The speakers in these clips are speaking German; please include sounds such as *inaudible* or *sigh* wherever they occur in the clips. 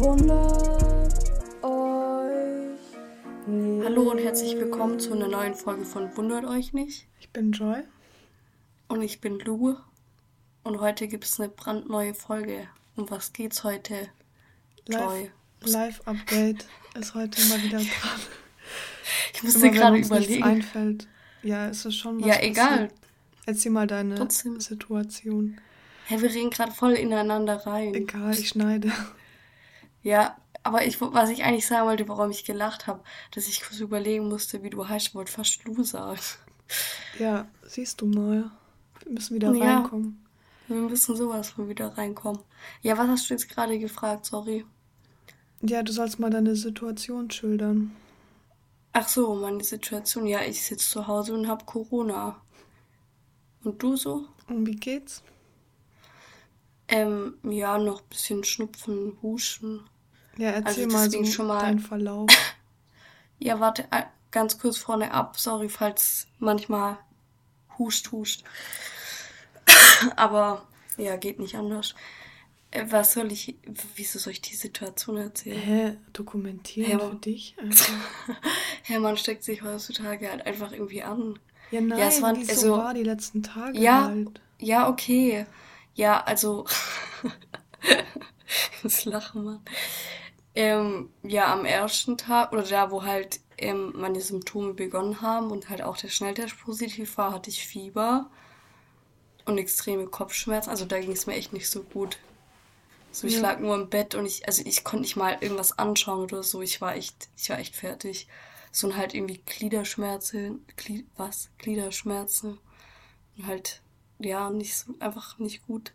Wundert euch nicht. Hallo und herzlich willkommen zu einer neuen Folge von Wundert euch nicht. Ich bin Joy. Und ich bin Lou. Und heute gibt es eine brandneue Folge. Um was geht's heute? Joy. Live-Update ist heute mal wieder *laughs* dran. Ich musste gerade überlegen. einfällt. Ja, ist es schon was Ja, egal. Passiert. Erzähl mal deine Trotzdem. Situation. Hä, wir reden gerade voll ineinander rein. Egal, ich schneide. Ja, aber ich, was ich eigentlich sagen wollte, warum ich gelacht habe, dass ich kurz überlegen musste, wie du heißt, wollte fast Lu sagen. Ja, siehst du mal. Wir müssen wieder ja, reinkommen. Wir müssen sowas von wieder reinkommen. Ja, was hast du jetzt gerade gefragt? Sorry. Ja, du sollst mal deine Situation schildern. Ach so, meine Situation. Ja, ich sitze zu Hause und habe Corona. Und du so? Und wie geht's? Ähm, ja, noch ein bisschen Schnupfen, Huschen. Ja, erzähl also mal so schon mal deinen Verlauf. *laughs* ja, warte, äh, ganz kurz vorne ab. Sorry, falls manchmal huscht, huscht. *laughs* Aber ja, geht nicht anders. Äh, was soll ich, wieso soll ich die Situation erzählen? Hä, dokumentieren Hä, für dich? Also. Hä, man steckt sich heutzutage halt einfach irgendwie an. Ja, nein, ja, es waren, also, so war die letzten Tage ja, halt. Ja, okay. Ja, also. *laughs* das Lachen, Mann. Ähm, ja, am ersten Tag, oder da, wo halt ähm, meine Symptome begonnen haben und halt auch der Schnelltest positiv war, hatte ich Fieber und extreme Kopfschmerzen. Also da ging es mir echt nicht so gut. So, ich ja. lag nur im Bett und ich, also ich konnte nicht mal irgendwas anschauen oder so. Ich war echt, ich war echt fertig. So und halt irgendwie Gliederschmerzen, Glied, was? Gliederschmerzen. Und halt ja, nicht so, einfach nicht gut.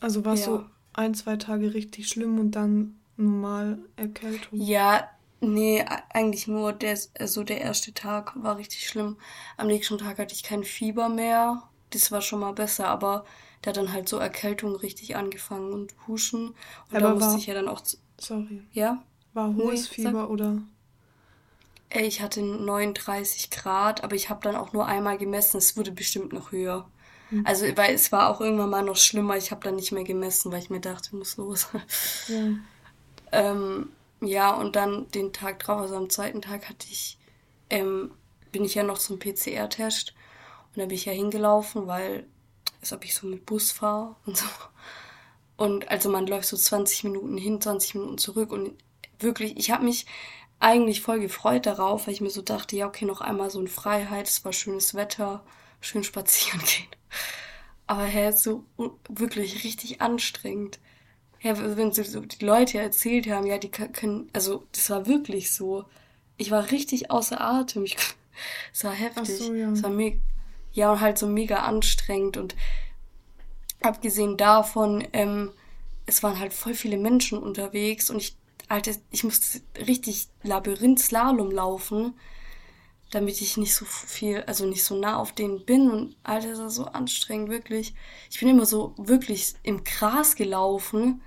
Also war es ja. so ein, zwei Tage richtig schlimm und dann normal Erkältung? Ja, nee, eigentlich nur der, also der erste Tag war richtig schlimm. Am nächsten Tag hatte ich kein Fieber mehr. Das war schon mal besser, aber der hat dann halt so Erkältung richtig angefangen und Huschen. Und aber da musste ich ja dann auch. Sorry. Ja? War hohes nee, Fieber sag, oder? Ich hatte 39 Grad, aber ich habe dann auch nur einmal gemessen. Es wurde bestimmt noch höher. Mhm. Also, weil es war auch irgendwann mal noch schlimmer. Ich habe dann nicht mehr gemessen, weil ich mir dachte, ich muss los. *laughs* Ja. ähm, ja, und dann den Tag drauf, also am zweiten Tag hatte ich, ähm, bin ich ja noch zum PCR-Test. Und da bin ich ja hingelaufen, weil, als ob ich so mit Bus fahre *laughs* und so. Und also man läuft so 20 Minuten hin, 20 Minuten zurück. Und wirklich, ich habe mich eigentlich voll gefreut darauf, weil ich mir so dachte, ja, okay, noch einmal so in Freiheit, es war schönes Wetter, schön spazieren *laughs* gehen. Aber hä, so wirklich richtig anstrengend. Ja, wenn so die Leute erzählt haben, ja, die können, also das war wirklich so. Ich war richtig außer Atem. Ich, *laughs* es war heftig. So, ja. Es war mega, ja, und halt so mega anstrengend. Und abgesehen davon, ähm, es waren halt voll viele Menschen unterwegs und ich, Alter, ich musste richtig Labyrinth-Slalom laufen damit ich nicht so viel, also nicht so nah auf denen bin. Und Alter, das war so anstrengend, wirklich. Ich bin immer so wirklich im Gras gelaufen.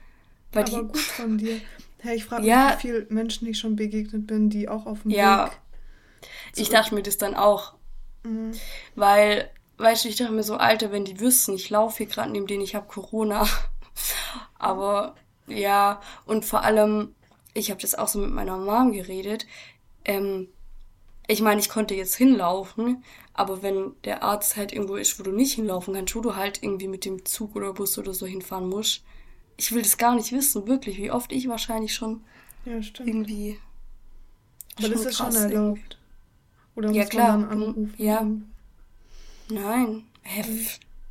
Weil Aber die, gut von dir. Hey, ich frage mich, ja, wie viele Menschen ich schon begegnet bin, die auch auf dem ja, Weg. Ich dachte mir das dann auch. Mhm. Weil, weißt du, ich dachte mir so, Alter, wenn die wüssten, ich laufe hier gerade neben denen, ich habe Corona. *laughs* Aber ja, und vor allem, ich habe das auch so mit meiner Mom geredet. Ähm, ich meine, ich konnte jetzt hinlaufen, aber wenn der Arzt halt irgendwo ist, wo du nicht hinlaufen kannst, wo du halt irgendwie mit dem Zug oder Bus oder so hinfahren musst, ich will das gar nicht wissen, wirklich, wie oft ich wahrscheinlich schon ja, stimmt. irgendwie. Aber das ist schon erlaubt. Oder ja, klar. Anrufen? Ja. Nein. Hä,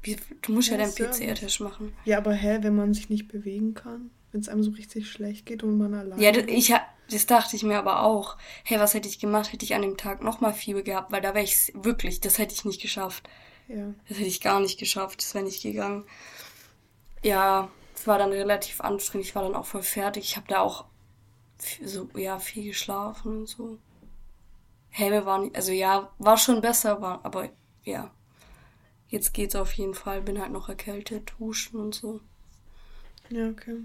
wie, du musst ja, ja deinen PCR-Test machen. Ja, aber hä, wenn man sich nicht bewegen kann, wenn es einem so richtig schlecht geht und man allein. Ja, ich, das dachte ich mir aber auch. Hey, was hätte ich gemacht? Hätte ich an dem Tag nochmal Fieber gehabt, weil da wäre ich wirklich, das hätte ich nicht geschafft. Ja. Das hätte ich gar nicht geschafft, das wäre nicht gegangen. Ja, es war dann relativ anstrengend, ich war dann auch voll fertig. Ich habe da auch so, ja, viel geschlafen und so. Hey, wir waren, also ja, war schon besser, war, aber ja. Jetzt geht's auf jeden Fall, bin halt noch erkältet, duschen und so. Ja, okay.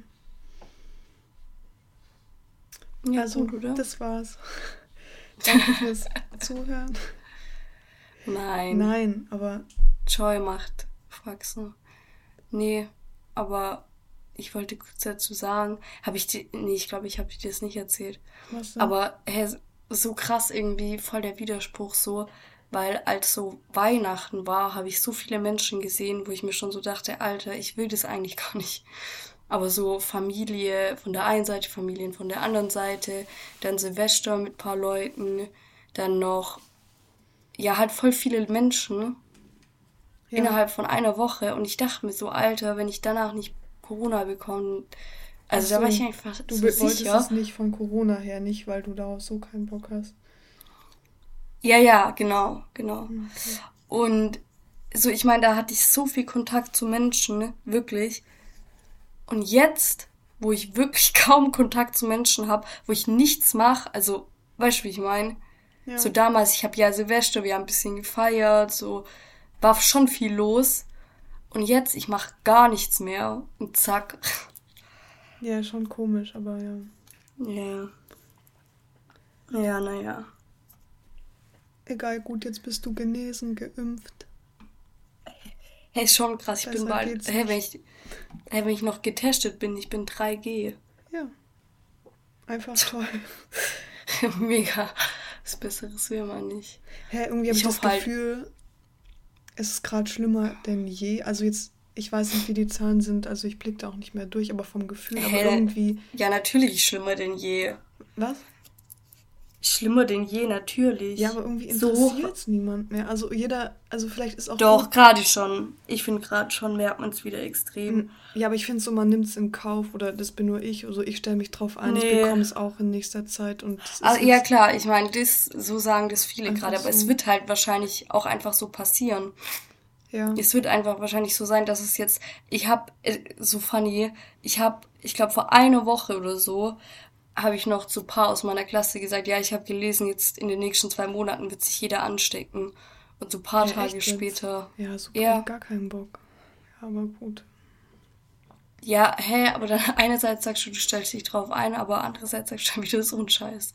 Ja, also, gut, oder? das war's. *laughs* Danke fürs *laughs* Zuhören. Nein. Nein, aber. Joy macht Faxen. Nee, aber ich wollte kurz dazu sagen, habe ich dir, nee, ich glaube, ich habe dir das nicht erzählt. Was denn? Aber hä, so krass irgendwie, voll der Widerspruch so, weil als so Weihnachten war, habe ich so viele Menschen gesehen, wo ich mir schon so dachte, Alter, ich will das eigentlich gar nicht. Aber so Familie von der einen Seite, Familien von der anderen Seite, dann Silvester mit paar Leuten, dann noch, ja, halt voll viele Menschen ja. innerhalb von einer Woche. Und ich dachte mir so, Alter, wenn ich danach nicht Corona bekomme, also so, da war ich einfach du so wolltest sicher. es nicht von Corona her, nicht weil du darauf so keinen Bock hast. Ja, ja, genau, genau. Okay. Und so, ich meine, da hatte ich so viel Kontakt zu Menschen, wirklich. Und jetzt, wo ich wirklich *laughs* kaum Kontakt zu Menschen habe, wo ich nichts mache, also, weißt du, wie ich meine? Ja. So damals, ich habe ja Silvester, wir haben ein bisschen gefeiert, so war schon viel los. Und jetzt, ich mache gar nichts mehr und zack. *laughs* Ja, schon komisch, aber ja. Ja. Ja, naja. Egal, gut, jetzt bist du genesen, geimpft. Hey, ist schon krass, ich Besser bin bald. Hey, wenn ich, hey, wenn ich noch getestet bin, ich bin 3G. Ja. Einfach *laughs* toll. Mega. Das Besseres will man nicht. Hä, hey, irgendwie habe ich, ich das halt Gefühl, halt... es ist gerade schlimmer denn je. Also jetzt, ich weiß nicht, wie die Zahlen sind, also ich blicke da auch nicht mehr durch, aber vom Gefühl, hey, aber irgendwie. Ja, natürlich schlimmer denn je. Was? Schlimmer denn je, natürlich. Ja, aber irgendwie interessiert es so. niemand mehr. Also jeder, also vielleicht ist auch. Doch, gerade schon. Ich finde gerade schon merkt man es wieder extrem. Ja, aber ich finde so, man nimmt es in Kauf oder das bin nur ich. Also ich stelle mich drauf ein, nee. ich bekomme es auch in nächster Zeit. Und also, ja, klar, ich meine, das, so sagen das viele gerade, aber so. es wird halt wahrscheinlich auch einfach so passieren. Ja. Es wird einfach wahrscheinlich so sein, dass es jetzt, ich habe, äh, so funny, ich habe, ich glaube vor einer Woche oder so, habe ich noch zu paar aus meiner Klasse gesagt, ja, ich habe gelesen, jetzt in den nächsten zwei Monaten wird sich jeder anstecken. Und so ein paar ja, Tage später. Ja, so ja. gar keinen Bock. Ja, aber gut. Ja, hä, aber dann *laughs* einerseits sagst du, du stellst dich drauf ein, aber andererseits sagst du wieder so ein Scheiß.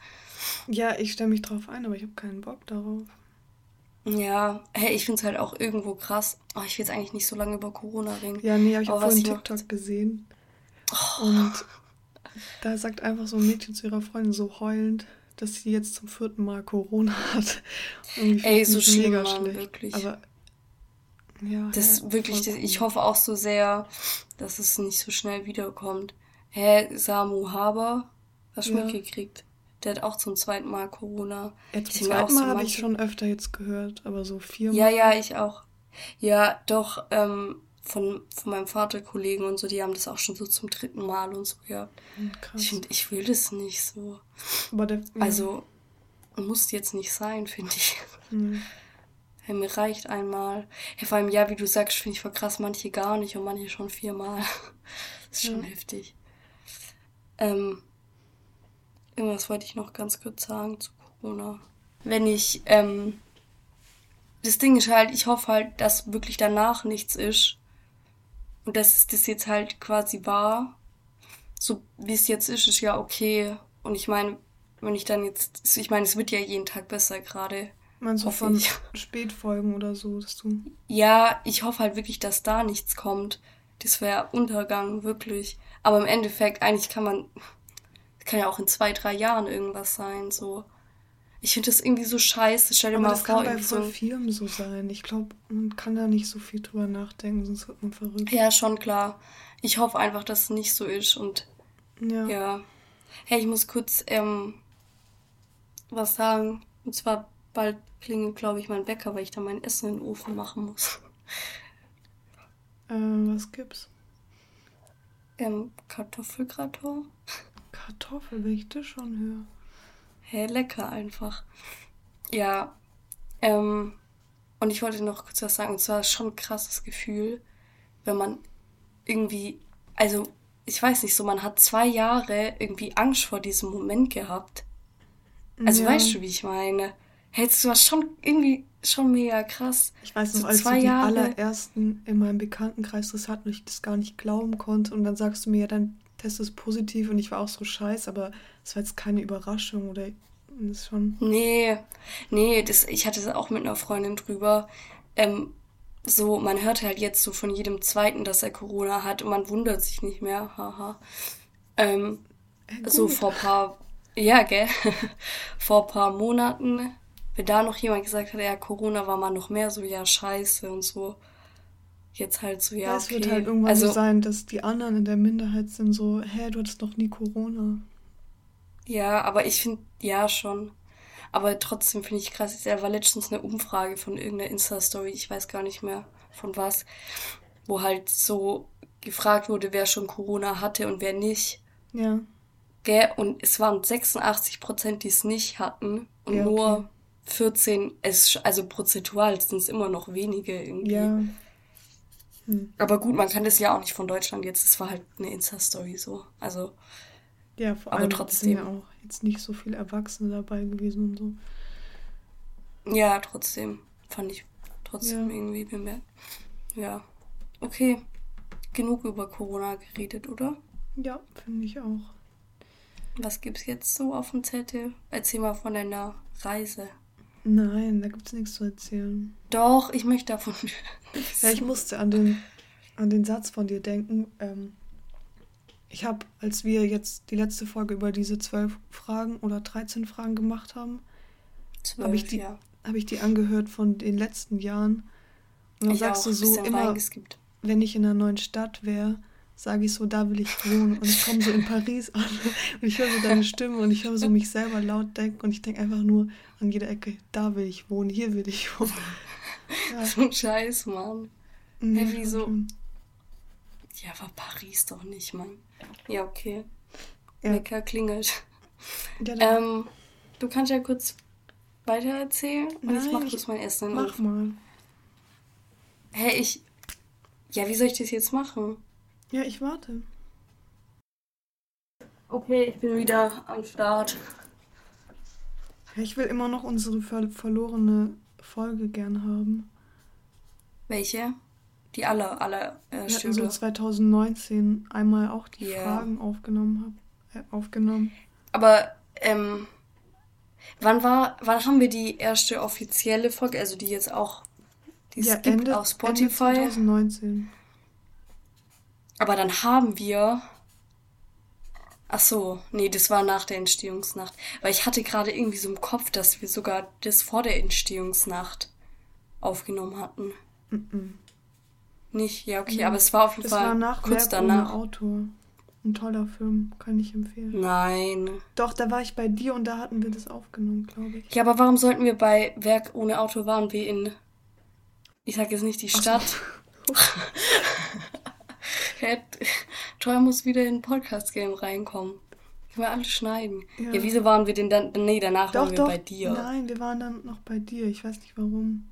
Ja, ich stelle mich drauf ein, aber ich habe keinen Bock darauf. Ja, hey, ich finde es halt auch irgendwo krass. Oh, ich will jetzt eigentlich nicht so lange über Corona reden. Ja, nee, hab ich habe vorhin TikTok gesehen. Oh. Und da sagt einfach so ein Mädchen zu ihrer Freundin so heulend, dass sie jetzt zum vierten Mal Corona hat. Ey, so schlimm, mega schlecht. wirklich. Aber ja, das ja, wirklich, das, ich hoffe auch so sehr, dass es nicht so schnell wiederkommt. Hä, Samu Haber, hast du ja. mitgekriegt? Der hat auch zum zweiten Mal Corona. Ja, zum zweiten Mal so habe ich schon öfter jetzt gehört, aber so viermal. Ja, ja, ich auch. Ja, doch, ähm, von, von meinem Vaterkollegen und so, die haben das auch schon so zum dritten Mal und so gehabt. Hm, krass. Ich finde, ich will das nicht so. Der. Also, muss jetzt nicht sein, finde ich. Mhm. Hey, mir reicht einmal. Hey, vor allem, ja, wie du sagst, finde ich voll krass, manche gar nicht und manche schon viermal. das *laughs* ist schon ja. heftig. Ähm, irgendwas wollte ich noch ganz kurz sagen zu Corona. Wenn ich, ähm, das Ding ist halt, ich hoffe halt, dass wirklich danach nichts ist. Und dass das jetzt halt quasi war, so wie es jetzt ist, ist ja okay. Und ich meine, wenn ich dann jetzt, ich meine, es wird ja jeden Tag besser gerade. Meinst du von ich. *laughs* Spätfolgen oder so, dass du. Ja, ich hoffe halt wirklich, dass da nichts kommt. Das wäre Untergang, wirklich. Aber im Endeffekt, eigentlich kann man, kann ja auch in zwei, drei Jahren irgendwas sein, so. Ich finde das irgendwie so scheiße. Stell dir Aber mal das vor, kann bei voll so Firmen so sein. Ich glaube, man kann da nicht so viel drüber nachdenken, sonst wird man verrückt. Ja, schon klar. Ich hoffe einfach, dass es nicht so ist und ja. ja. Hey, ich muss kurz ähm, was sagen. Und zwar bald klingelt, glaube ich, mein Wecker, weil ich da mein Essen in den Ofen machen muss. Äh, was gibt's? Ähm, Kartoffelgratin. Kartoffel, wenn ich das schon höre hey, lecker einfach. Ja, ähm, und ich wollte noch kurz was sagen, und zwar schon ein krasses Gefühl, wenn man irgendwie, also ich weiß nicht so, man hat zwei Jahre irgendwie Angst vor diesem Moment gehabt. Also ja. weißt du, wie ich meine? Hältst du was schon irgendwie schon mega krass. Ich weiß noch, so als zwei du die Jahre. allerersten in meinem Bekanntenkreis das hatten und ich das gar nicht glauben konnte und dann sagst du mir, ja, dein Test ist positiv und ich war auch so scheiß, aber das war jetzt keine Überraschung oder das schon. Nee, nee, das, ich hatte es auch mit einer Freundin drüber. Ähm, so, man hört halt jetzt so von jedem Zweiten, dass er Corona hat und man wundert sich nicht mehr, haha. Ähm, äh, so vor paar, ja, gell, *laughs* vor paar Monaten, wenn da noch jemand gesagt hat, ja, Corona war mal noch mehr so, ja, scheiße und so. Jetzt halt so, ja, Es okay. wird halt irgendwann also, so sein, dass die anderen in der Minderheit sind so, hä, du hattest doch nie Corona. Ja, aber ich finde, ja, schon. Aber trotzdem finde ich krass. Es war letztens eine Umfrage von irgendeiner Insta-Story, ich weiß gar nicht mehr von was, wo halt so gefragt wurde, wer schon Corona hatte und wer nicht. Ja. Gell? Und es waren 86 Prozent, die es nicht hatten und ja, okay. nur 14, es, also prozentual sind es immer noch wenige irgendwie. Ja. Hm. Aber gut, man kann das ja auch nicht von Deutschland jetzt. Es war halt eine Insta-Story so. Also. Ja, vor allem aber trotzdem. sind ja auch jetzt nicht so viele Erwachsene dabei gewesen und so. Ja, trotzdem. Fand ich trotzdem ja. irgendwie bemerkt. Ja. Okay. Genug über Corona geredet, oder? Ja, finde ich auch. Was gibt's jetzt so auf dem Zettel? Erzähl mal von deiner Reise. Nein, da gibt's nichts zu erzählen. Doch, ich möchte davon. *laughs* ja, ich musste an den, an den Satz von dir denken. Ähm, ich habe, als wir jetzt die letzte Folge über diese zwölf Fragen oder 13 Fragen gemacht haben, habe ich, die, ja. hab ich die angehört von den letzten Jahren. Und dann ich sagst auch, du so immer, wenn ich in einer neuen Stadt wäre, sage ich so, da will ich wohnen. Und ich komme so in Paris an *laughs* und ich höre so deine Stimme und ich höre so mich selber laut denken und ich denke einfach nur an jeder Ecke, da will ich wohnen, hier will ich wohnen. *laughs* Ja. So ein Scheiß, Mann. Nee, hey, wieso? Ja, war Paris doch nicht, Mann. Ja, okay. Ja. Wecker klingelt. Ja, ähm, du kannst ja kurz weiter erzählen und Nein, ich mach das mal erst dann Mach auf. mal. Hä, hey, ich. Ja, wie soll ich das jetzt machen? Ja, ich warte. Okay, ich bin wieder am Start. Ich will immer noch unsere ver verlorene Folge gern haben. Welche? Die alle, alle äh, ja, also 2019 einmal auch die yeah. Fragen aufgenommen habe. Äh, aufgenommen. Aber, ähm, wann war, wann haben wir die erste offizielle Folge, also die jetzt auch, die ja, es gibt Ende, auf Spotify? Ende 2019. Aber dann haben wir. Ach so, nee, das war nach der Entstehungsnacht. Weil ich hatte gerade irgendwie so im Kopf, dass wir sogar das vor der Entstehungsnacht aufgenommen hatten. Mm -mm. Nicht? Ja, okay, aber es war auf jeden Fall war nach kurz Werk danach. Ohne Autor. Ein toller Film, kann ich empfehlen. Nein. Doch, da war ich bei dir und da hatten wir das aufgenommen, glaube ich. Ja, aber warum sollten wir bei Werk ohne Autor waren wir in. Ich sage jetzt nicht die Stadt. *laughs* Troy muss wieder in Podcast-Game reinkommen. Können wir alles schneiden. Ja. ja. wieso waren wir denn dann. Nee, danach doch, waren wir doch. bei dir. Nein, wir waren dann noch bei dir. Ich weiß nicht warum.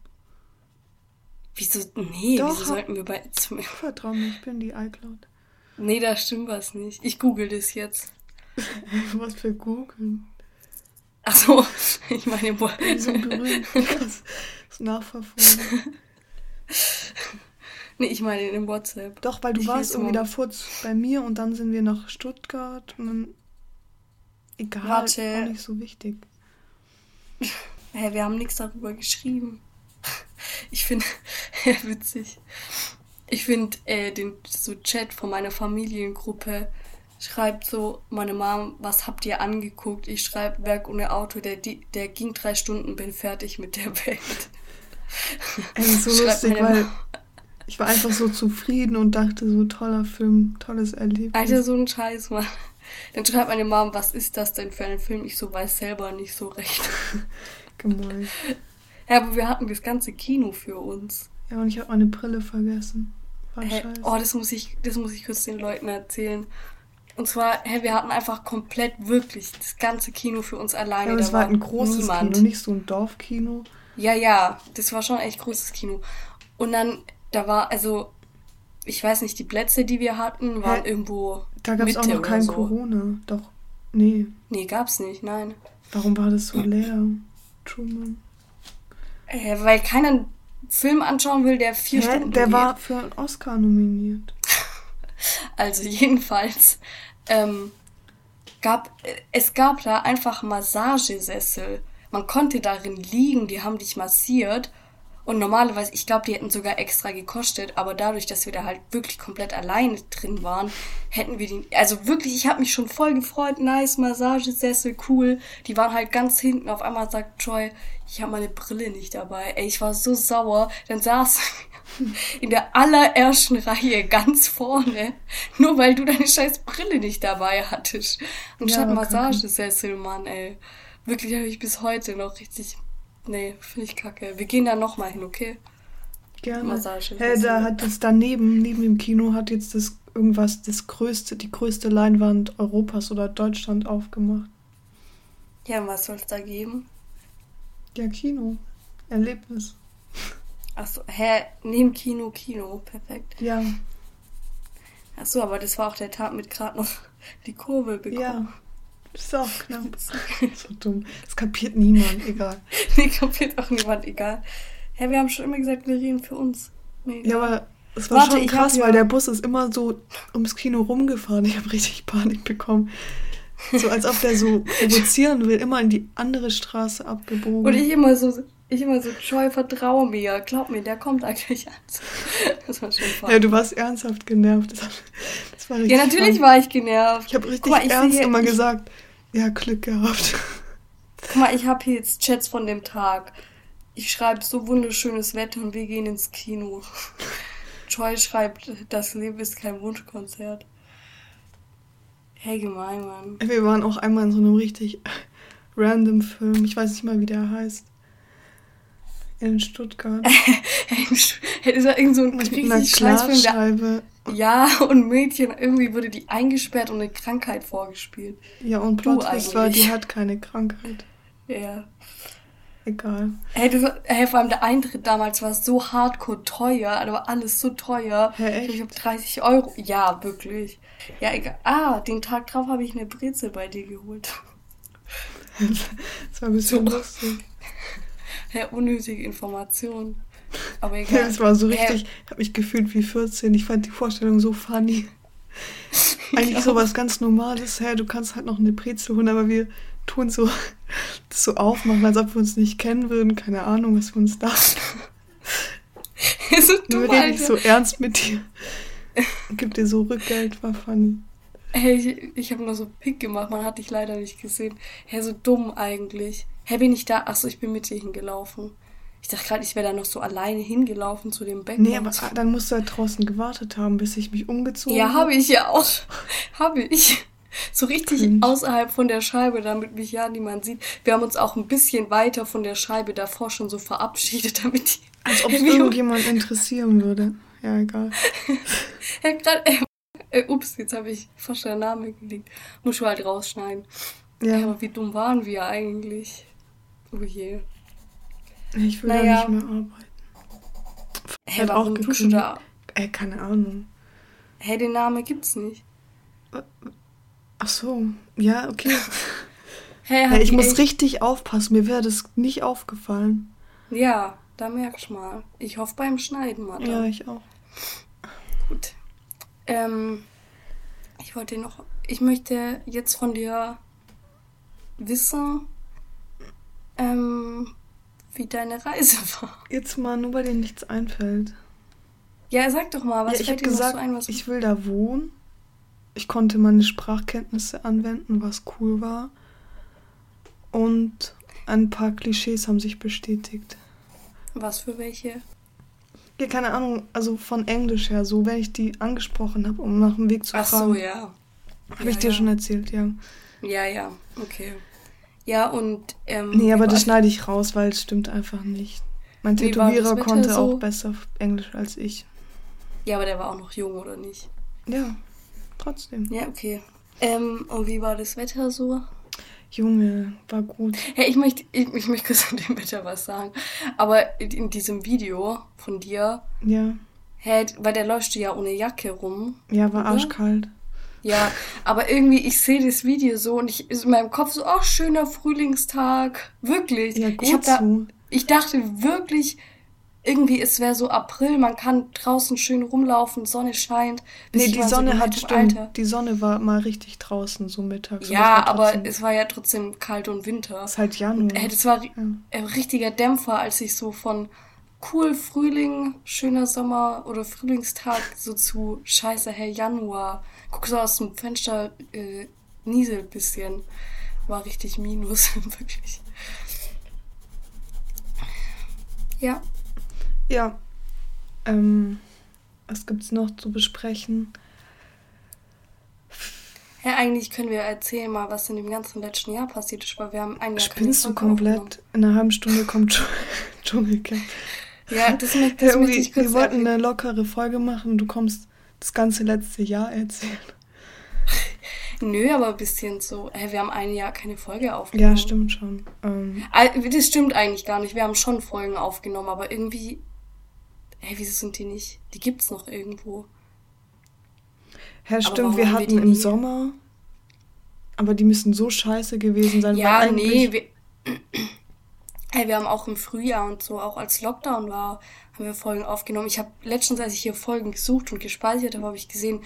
Wieso? Nee, doch, wieso sollten wir bei. Vertrau mir, ich bin die iCloud. Nee, da stimmt was nicht. Ich google das jetzt. *laughs* was für googeln? Achso, *laughs* ich meine, boah. So berühmt. *laughs* Das, Nachverfolgen. Nee, ich meine in WhatsApp. Doch, weil du ich warst irgendwie davor bei mir und dann sind wir nach Stuttgart und dann. Egal, Warte. auch nicht so wichtig. Hä, hey, wir haben nichts darüber geschrieben. Ich finde, *laughs* ja, witzig. Ich finde äh, den so Chat von meiner Familiengruppe schreibt so, meine Mom, was habt ihr angeguckt? Ich schreibe Werk ohne Auto, der, der ging drei Stunden, bin fertig mit der Welt. Es ist so *laughs* lustig, weil Mom. Ich war einfach so zufrieden und dachte, so toller Film, tolles Erlebnis. Alter, so ein Scheiß, Mann. Dann schreibt meine Mom, was ist das denn für ein Film? Ich so weiß selber nicht so recht. *laughs* Gemein. Ja, aber wir hatten das ganze Kino für uns. Ja, und ich habe meine Brille vergessen. War hey, scheiße. Oh, das muss ich, das muss ich kurz den Leuten erzählen. Und zwar, hey, wir hatten einfach komplett wirklich das ganze Kino für uns alleine. Ja, aber es war, ein großes niemand. Kino, nicht so ein Dorfkino. Ja, ja, das war schon echt großes Kino. Und dann da war, also, ich weiß nicht, die Plätze, die wir hatten, waren Hä? irgendwo. Da gab es auch noch kein so. Corona. Doch, nee. Nee, gab's nicht, nein. Warum war das so leer? Truman. Äh, weil keiner Film anschauen will, der vier Hä? Stunden Der geht. war für einen Oscar nominiert. *laughs* also jedenfalls ähm, gab es gab da einfach Massagesessel. Man konnte darin liegen, die haben dich massiert Und normalerweise, ich glaube, die hätten sogar extra gekostet, aber dadurch, dass wir da halt wirklich komplett alleine drin waren, hätten wir die. Also wirklich, ich habe mich schon voll gefreut. Nice, Massagesessel, cool. Die waren halt ganz hinten. Auf einmal sagt Troy, ich habe meine Brille nicht dabei. Ey, ich war so sauer. Dann saß *laughs* in der allerersten Reihe ganz vorne, nur weil du deine scheiß Brille nicht dabei hattest. Und ja, statt Massagesessel, Mann, ey. Wirklich habe ich bis heute noch richtig Nee, finde ich kacke. Wir gehen da nochmal hin, okay? Gerne. Massage. Hey, da hat es daneben, neben dem Kino, hat jetzt das irgendwas, das größte, die größte Leinwand Europas oder Deutschland aufgemacht. Ja, und was soll es da geben? Ja, Kino. Erlebnis. Achso, hä? Neben Kino, Kino. Perfekt. Ja. Achso, aber das war auch der Tag mit gerade noch *laughs* die Kurve bekommen. Ja. Das ist auch knapp. *laughs* so dumm. Das kapiert niemand, egal. *laughs* nee, kapiert auch niemand, egal. Hä, wir haben schon immer gesagt, wir reden für uns. Nee, ja, aber es war Warte, schon krass, weil der Bus ist immer so ums Kino rumgefahren. Ich habe richtig Panik bekommen. So als ob der so *laughs* provozieren will, immer in die andere Straße abgebogen. Und ich immer so, ich immer so, Joy, vertraue mir, glaub mir, der kommt eigentlich an. Das war schon voll. Ja, du warst ernsthaft genervt. Das, das war ja, natürlich fun. war ich genervt. Ich habe richtig mal, ich ernst immer ich, gesagt, ja, Glück gehabt. Guck mal, ich habe hier jetzt Chats von dem Tag. Ich schreibe so wunderschönes Wetter und wir gehen ins Kino. Joy schreibt, das Leben ist kein Wunschkonzert. Hey, gemein, Mann. Wir waren auch einmal in so einem richtig random Film. Ich weiß nicht mal, wie der heißt. In Stuttgart. *laughs* Hätte da irgend so ein Scheißfilm. Ja, und Mädchen, irgendwie wurde die eingesperrt und eine Krankheit vorgespielt. Ja, und Plot war, die hat keine Krankheit. Ja. Egal. Hey, du, hey, vor allem der Eintritt damals war so hardcore teuer, war alles so teuer. Hä, Ich glaube 30 Euro. Ja, wirklich. Ja, egal. Ah, den Tag drauf habe ich eine Brezel bei dir geholt. *laughs* das war ein bisschen so. lustig. Ja, unnötige Informationen. Aber egal. *laughs* Ja, es war so richtig, ich habe mich gefühlt wie 14. Ich fand die Vorstellung so funny. *laughs* Eigentlich so was ganz Normales. Hey, du kannst halt noch eine Brezel holen, aber wir tun so, das *laughs* so aufmachen, als ob wir uns nicht kennen würden. Keine Ahnung, was wir uns dachten. so dumm, wir reden nicht so ernst mit dir. Gib dir so Rückgeld, war funny. Hey, ich, ich habe nur so Pick gemacht, man hat dich leider nicht gesehen. Hey, so dumm eigentlich. Hey, bin ich da? Achso, ich bin mit dir hingelaufen. Ich dachte gerade, ich wäre da noch so alleine hingelaufen zu dem Becken. Nee, aber dann musst du halt draußen gewartet haben, bis ich mich umgezogen habe. Ja, habe ich ja auch. *laughs* habe ich. So richtig Cringe. außerhalb von der Scheibe, damit mich ja niemand sieht. Wir haben uns auch ein bisschen weiter von der Scheibe davor schon so verabschiedet, *laughs* damit die. Als ob es irgendjemand interessieren würde. Ja, egal. *laughs* ja, gerade. Äh, äh, ups, jetzt habe ich fast den Namen gelegt. Muss ich halt rausschneiden. Ja. ja. Aber wie dumm waren wir eigentlich? Oh je. Ich will naja. da nicht mehr arbeiten. Hä, hey, warum auch du da? Ey, keine Ahnung. Hä, hey, den Namen gibt's nicht. Ach so, ja, okay. *laughs* hey, hey, ich muss echt... richtig aufpassen, mir wäre das nicht aufgefallen. Ja, da merkst du mal. Ich hoffe beim Schneiden mal. Ja, ich auch. Gut. Ähm, ich wollte noch, ich möchte jetzt von dir wissen, ähm, wie deine Reise war. Jetzt mal, nur weil dir nichts einfällt. Ja, sag doch mal, was ja, ich fällt dir gesagt, so ein? Was ich will da wohnen. Ich konnte meine Sprachkenntnisse anwenden, was cool war. Und ein paar Klischees haben sich bestätigt. Was für welche? Ja, keine Ahnung, also von Englisch her, so, wenn ich die angesprochen habe, um nach dem Weg zu Ach fragen. Ach so, ja. Habe ja, ich dir ja. schon erzählt, ja. Ja, ja, okay. Ja, und. Ähm, nee, aber das schneide ich raus, weil es stimmt einfach nicht. Mein Tätowierer konnte so? auch besser Englisch als ich. Ja, aber der war auch noch jung, oder nicht? Ja, trotzdem. Ja, okay. Ähm, und wie war das Wetter so? Junge, war gut. Hey, ich möchte, ich, ich möchte kurz *laughs* an dem Wetter was sagen. Aber in, in diesem Video von dir. Ja. Hey, weil der läuft ja ohne Jacke rum. Ja, war oder? arschkalt. Ja, aber irgendwie, ich sehe das Video so und ich ist in meinem Kopf so, ach, schöner Frühlingstag. Wirklich. Ja, gut ich, da, ich dachte wirklich, irgendwie, es wäre so April, man kann draußen schön rumlaufen, Sonne scheint. Nee, die Sonne so hat stimmt, die Sonne war mal richtig draußen, so mittags. Ja, aber es war ja trotzdem kalt und Winter. Es ist halt Januar. Und, äh, das war ja. ein richtiger Dämpfer, als ich so von cool Frühling, schöner Sommer oder Frühlingstag so zu scheiße, Herr Januar. Guck so aus dem Fenster, äh, nieselt bisschen. War richtig minus, *laughs* wirklich. Ja. Ja. Ähm, was gibt's noch zu besprechen? Ja, eigentlich können wir erzählen mal, was in dem ganzen letzten Jahr passiert ist, weil wir haben ein Jahr Spinnst du komplett? In einer halben Stunde kommt *laughs* Dschungelcamp. ja, das, das ja, möchte ich kurz Wir wollten eine lockere Folge machen du kommst das ganze letzte Jahr erzählen. *laughs* Nö, aber ein bisschen so. Hey, wir haben ein Jahr keine Folge aufgenommen. Ja, stimmt schon. Ähm. Das stimmt eigentlich gar nicht. Wir haben schon Folgen aufgenommen, aber irgendwie. Hey, wieso sind die nicht? Die gibt's noch irgendwo. Ja, stimmt, wir hatten wir im nie? Sommer. Aber die müssen so scheiße gewesen sein. Ja, nee, wir, wir haben auch im Frühjahr und so, auch als Lockdown war, haben wir Folgen aufgenommen. Ich habe letztens, als ich hier Folgen gesucht und gespeichert habe, habe ich gesehen,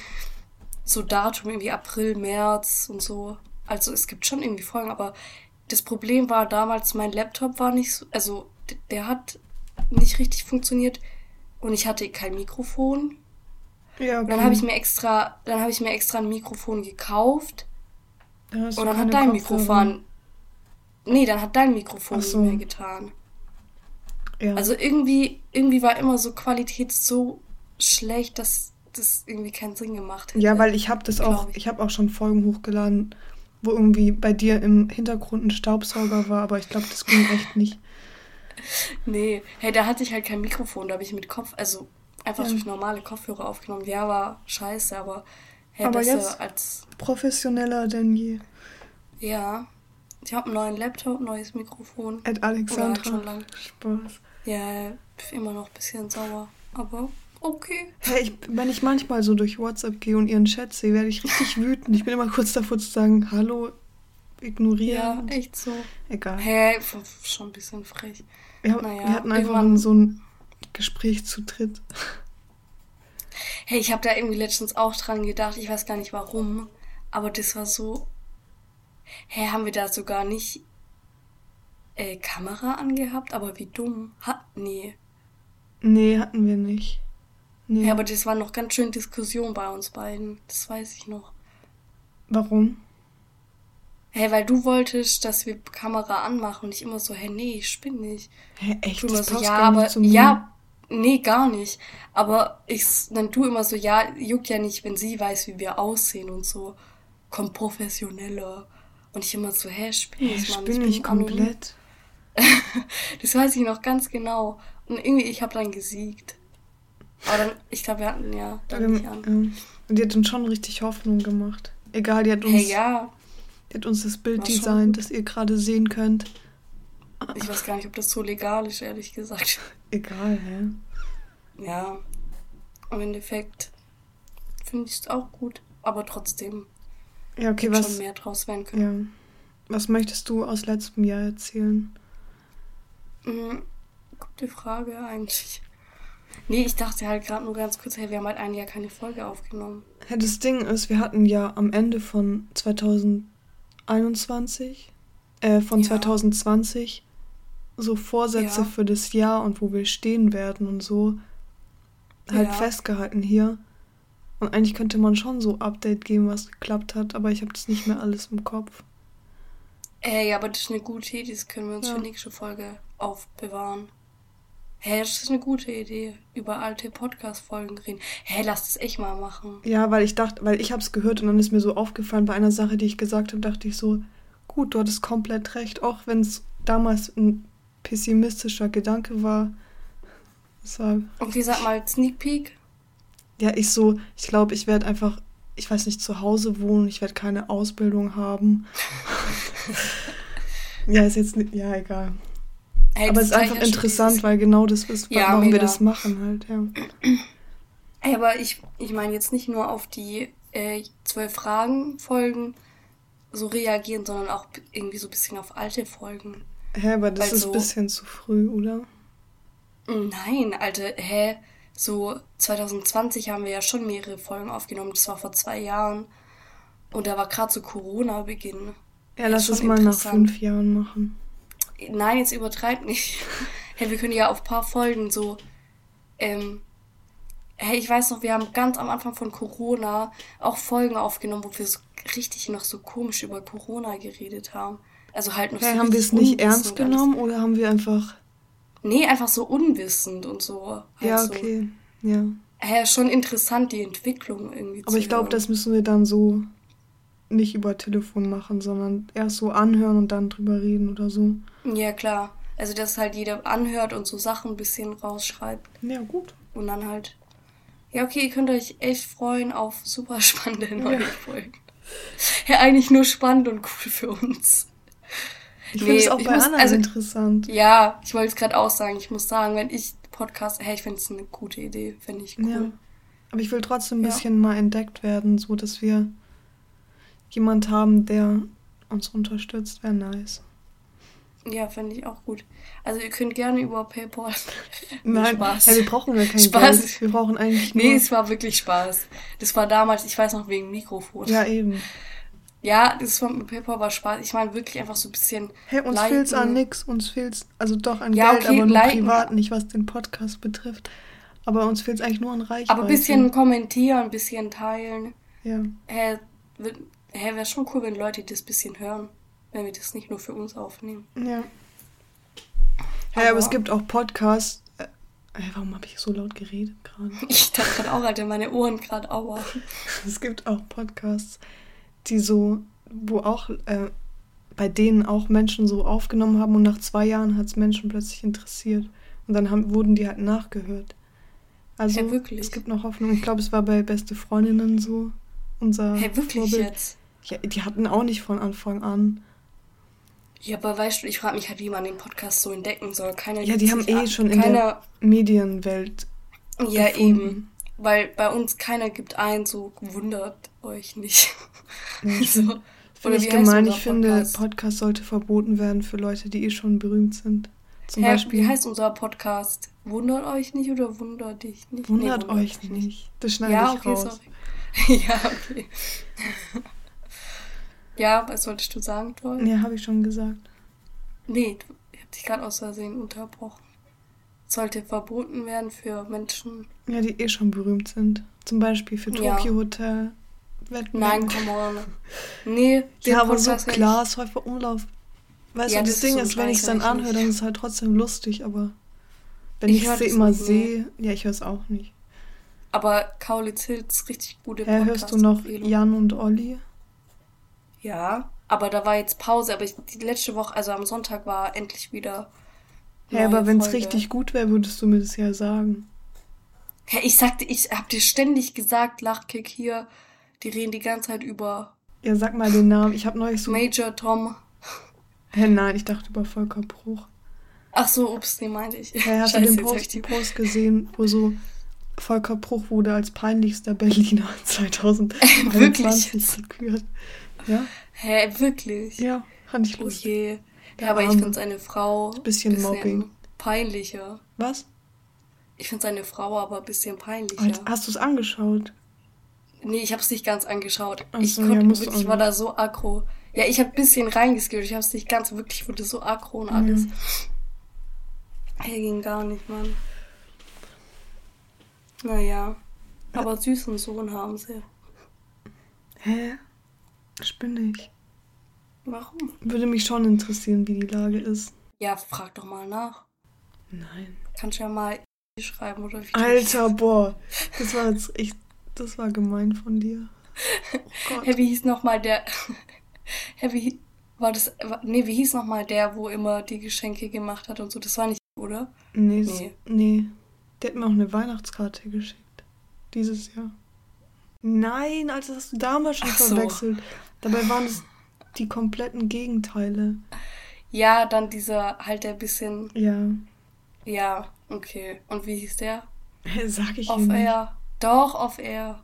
so Datum irgendwie April, März und so. Also es gibt schon irgendwie Folgen, aber das Problem war damals, mein Laptop war nicht so, also der hat nicht richtig funktioniert und ich hatte kein Mikrofon. Ja, okay. Und dann habe ich mir extra, dann habe ich mir extra ein Mikrofon gekauft. Ja, und dann hat dein Mikrofon. Nee, dann hat dein Mikrofon so. nicht mehr getan. Ja. Also irgendwie, irgendwie war immer so Qualität so schlecht, dass das irgendwie keinen Sinn gemacht hätte. Ja, weil ich habe das auch, ich, ich habe auch schon Folgen hochgeladen, wo irgendwie bei dir im Hintergrund ein Staubsauger war, aber ich glaube, das ging echt nicht. *laughs* Nee, hey, da hatte ich halt kein Mikrofon, da habe ich mit Kopf, also einfach ja. durch normale Kopfhörer aufgenommen. Ja, war scheiße, aber hey, aber besser jetzt als. Professioneller denn je. Ja. Ich habe einen neuen Laptop, neues Mikrofon. Ed Alexandra. Halt schon lang. Spaß. Ja, immer noch ein bisschen sauer, aber okay. Hey, ich, wenn ich manchmal so durch WhatsApp gehe und ihren Chat sehe, werde ich richtig *laughs* wütend. Ich bin immer kurz davor zu sagen, hallo, ignorieren. Ja, echt so. Egal. Hä, hey, schon ein bisschen frech. Ja, naja, wir hatten einfach so ein Gespräch zu dritt. Hey, ich habe da irgendwie letztens auch dran gedacht. Ich weiß gar nicht warum. Aber das war so. Hä, hey, haben wir da sogar nicht äh, Kamera angehabt? Aber wie dumm. Hat. Nee. Nee, hatten wir nicht. Nee. Ja, aber das war noch ganz schön Diskussion bei uns beiden. Das weiß ich noch. Warum? Hey, weil du wolltest, dass wir Kamera anmachen und ich immer so, hey, nee, ich bin nicht. Hä, hey, echt? Du immer so, ja, aber, ja, nee, gar nicht. Aber ich, dann du immer so, ja, juckt ja nicht, wenn sie weiß, wie wir aussehen und so. Kommt professioneller. Und ich immer so, hä, spinn hey, ich, Mann. Spinn ich, ich komplett. *laughs* das weiß ich noch ganz genau. Und irgendwie, ich habe dann gesiegt. Aber dann, ich glaube, wir hatten ja dann ähm, nicht an. Ähm, und die hat uns schon richtig Hoffnung gemacht. Egal, die hat uns. Hey, ja. Die hat uns das Bild designt, das ihr gerade sehen könnt. Ich weiß gar nicht, ob das so legal ist, ehrlich gesagt. *laughs* Egal, hä? Ja. Im Endeffekt finde ich es auch gut, aber trotzdem. Ja, okay, was. schon mehr draus werden können. Ja. Was möchtest du aus letztem Jahr erzählen? Mhm. Gute Frage eigentlich. Nee, ich dachte halt gerade nur ganz kurz, hey, wir haben halt ein Jahr keine Folge aufgenommen. Ja, das Ding ist, wir hatten ja am Ende von 2021, äh, von ja. 2020 so Vorsätze ja. für das Jahr und wo wir stehen werden und so halt festgehalten hier. Und eigentlich könnte man schon so Update geben, was geklappt hat, aber ich habe das nicht mehr alles im Kopf. Ey, aber das ist eine gute Idee, das können wir uns ja. für nächste Folge aufbewahren. Hä, hey, das ist eine gute Idee. Über alte Podcast-Folgen reden. Hä, hey, lass das echt mal machen. Ja, weil ich dachte, weil ich habe es gehört und dann ist mir so aufgefallen bei einer Sache, die ich gesagt habe, dachte ich so, gut, du hattest komplett recht, auch wenn es damals ein pessimistischer Gedanke war. war okay, sag mal, Sneak Peek. Ja, ich so, ich glaube, ich werde einfach, ich weiß nicht, zu Hause wohnen, ich werde keine Ausbildung haben. *laughs* ja, ist jetzt nicht, ja, egal. Hey, aber es ist einfach interessant, weil genau das ist, ja, warum mega. wir das machen halt, ja. *clears throat* Ey, aber ich, ich meine jetzt nicht nur auf die äh, zwölf Fragen Folgen so reagieren, sondern auch irgendwie so ein bisschen auf alte Folgen. Hä, aber das weil ist ein bisschen zu früh, oder? Nein, alte, hä? So 2020 haben wir ja schon mehrere Folgen aufgenommen. Das war vor zwei Jahren. Und da war gerade so Corona-Beginn. Ja, lass es mal nach fünf Jahren machen. Nein, jetzt übertreib nicht. *laughs* Hey, wir können ja auf ein paar Folgen so, ähm, hey, ich weiß noch, wir haben ganz am Anfang von Corona auch Folgen aufgenommen, wo wir so richtig noch so komisch über Corona geredet haben. Also halt noch hey, so Haben wir es nicht ernst genommen oder haben wir einfach. Nee, einfach so unwissend und so. Halt ja, okay. So. Ja. Ja, schon interessant, die Entwicklung irgendwie Aber ich glaube, das müssen wir dann so nicht über Telefon machen, sondern erst so anhören und dann drüber reden oder so. Ja, klar. Also, dass halt jeder anhört und so Sachen ein bisschen rausschreibt. Ja, gut. Und dann halt. Ja, okay, ihr könnt euch echt freuen auf super spannende neue ja. Folgen. Ja, eigentlich nur spannend und cool für uns. Ich finde es auch bei muss, anderen also, interessant. Ja, ich wollte es gerade auch sagen. Ich muss sagen, wenn ich Podcast, hey, ich finde es eine gute Idee, finde ich cool. Ja. Aber ich will trotzdem ein ja. bisschen mal entdeckt werden, so dass wir jemand haben, der uns unterstützt, wäre nice. Ja, finde ich auch gut. Also ihr könnt gerne über PayPal. *laughs* Nein, Spaß. Ja, wir brauchen ja kein Spaß. Geld. Wir brauchen eigentlich nur... Nee, es war wirklich Spaß. Das war damals, ich weiß noch, wegen Mikrofon. Ja, eben. Ja, das mit PayPal war Spaß. Ich meine wirklich einfach so ein bisschen. Hey, uns fehlt es an nix. Uns fehlt es, also doch an ja, Geld, okay, aber nur liken. privat, nicht was den Podcast betrifft. Aber uns fehlt es eigentlich nur an Reichweite. Aber ein bisschen kommentieren, ein bisschen teilen. Ja. Hä, hey, hey, wäre schon cool, wenn Leute das ein bisschen hören. Wenn wir das nicht nur für uns aufnehmen. Ja. Aber, ja, aber es gibt auch Podcasts. Äh, warum habe ich so laut geredet gerade? *laughs* Ich dachte gerade auch, Alter, meine Ohren gerade aua. es gibt auch Podcasts die so, wo auch, äh, bei denen auch Menschen so aufgenommen haben und nach zwei Jahren hat es Menschen plötzlich interessiert. Und dann haben, wurden die halt nachgehört. Also hey, es gibt noch Hoffnung. Ich glaube, es war bei Beste Freundinnen so. Unser hey, wirklich Vorbild. jetzt? Ja, die hatten auch nicht von Anfang an. Ja, aber weißt du, ich frage mich halt, wie man den Podcast so entdecken soll. Keiner ja, die haben eh ab. schon in der Medienwelt. Ja, gefunden. eben. Weil bei uns keiner gibt ein, so wundert euch nicht. Ja, *laughs* so. Finde ich gemein. Ich finde, Podcast sollte verboten werden für Leute, die eh schon berühmt sind. Zum Hä, Beispiel. Wie heißt unser Podcast? Wundert euch nicht oder wundert dich nicht? Wundert, nee, wundert euch nicht. nicht. Das schneide ja, ich okay, raus. Sorry. *laughs* ja, okay. *laughs* ja, was solltest du sagen, Troy? Ja, habe ich schon gesagt. Nee, ich habe dich gerade aus Versehen unterbrochen. Sollte verboten werden für Menschen. Ja, die eh schon berühmt sind. Zum Beispiel für Tokyo ja. Hotel, Wetten. Nein, come on. Nee, ja, aber so klar, es Häufer Umlauf. Weißt ja, du, das, das Ding so ist, wenn ich es dann anhöre, dann ist es halt trotzdem lustig, aber wenn ich es immer sehe, ja, ich höre es auch nicht. Aber Kaulitz Hills richtig gute ja, Hörst du noch Jan und Olli? Ja, aber da war jetzt Pause, aber ich, die letzte Woche, also am Sonntag war endlich wieder. Ja, aber wenn es richtig gut wäre, würdest du mir das ja sagen. Ja, ich sagte, ich hab dir ständig gesagt, Lachkick hier, die reden die ganze Zeit über. Ja, sag mal den Namen. Ich habe neulich so. Major Tom. Hä, nein, ich dachte über Volker Bruch. Ach so, ups, den meinte ich. Ja, hast Scheiße, du den Post, Post gesehen, wo so Volker Bruch wurde als peinlichster Berliner *laughs* 2021 gekürt? Ja? Hä, wirklich? Ja, fand ich lustig. Oh Ja, aber ich finde seine Frau. Bisschen, bisschen Mobbing. Peinlicher. Was? Ich finde seine Frau aber ein bisschen peinlicher. Hast du es angeschaut? Nee, ich habe es nicht ganz angeschaut. So, ich konnte ja, wirklich, ich war da so aggro. Ja, ich habe ein bisschen reingeskippt. Ich habe es nicht ganz wirklich, wurde so aggro und alles. Mhm. Hey, ging gar nicht, Mann. Naja. Aber süßen Sohn haben sie. Hä? Spinne ich. Warum? Würde mich schon interessieren, wie die Lage ist. Ja, frag doch mal nach. Nein. Kannst ja mal schreiben oder wie. Alter, *laughs* boah. Das war jetzt echt das war gemein von dir. Oh *laughs* Gott. hey, wie hieß nochmal der. *laughs* hey, wie. War das. Nee, wie hieß nochmal der, wo immer die Geschenke gemacht hat und so? Das war nicht, oder? Nee, nee. nee. Der hat mir auch eine Weihnachtskarte geschickt. Dieses Jahr. Nein, also das hast du damals schon Ach verwechselt. So. Dabei waren es die kompletten Gegenteile. Ja, dann dieser halt der bisschen. Ja. Ja, okay. Und wie hieß der? *laughs* Sag ich Off. Air. Doch, auf Air.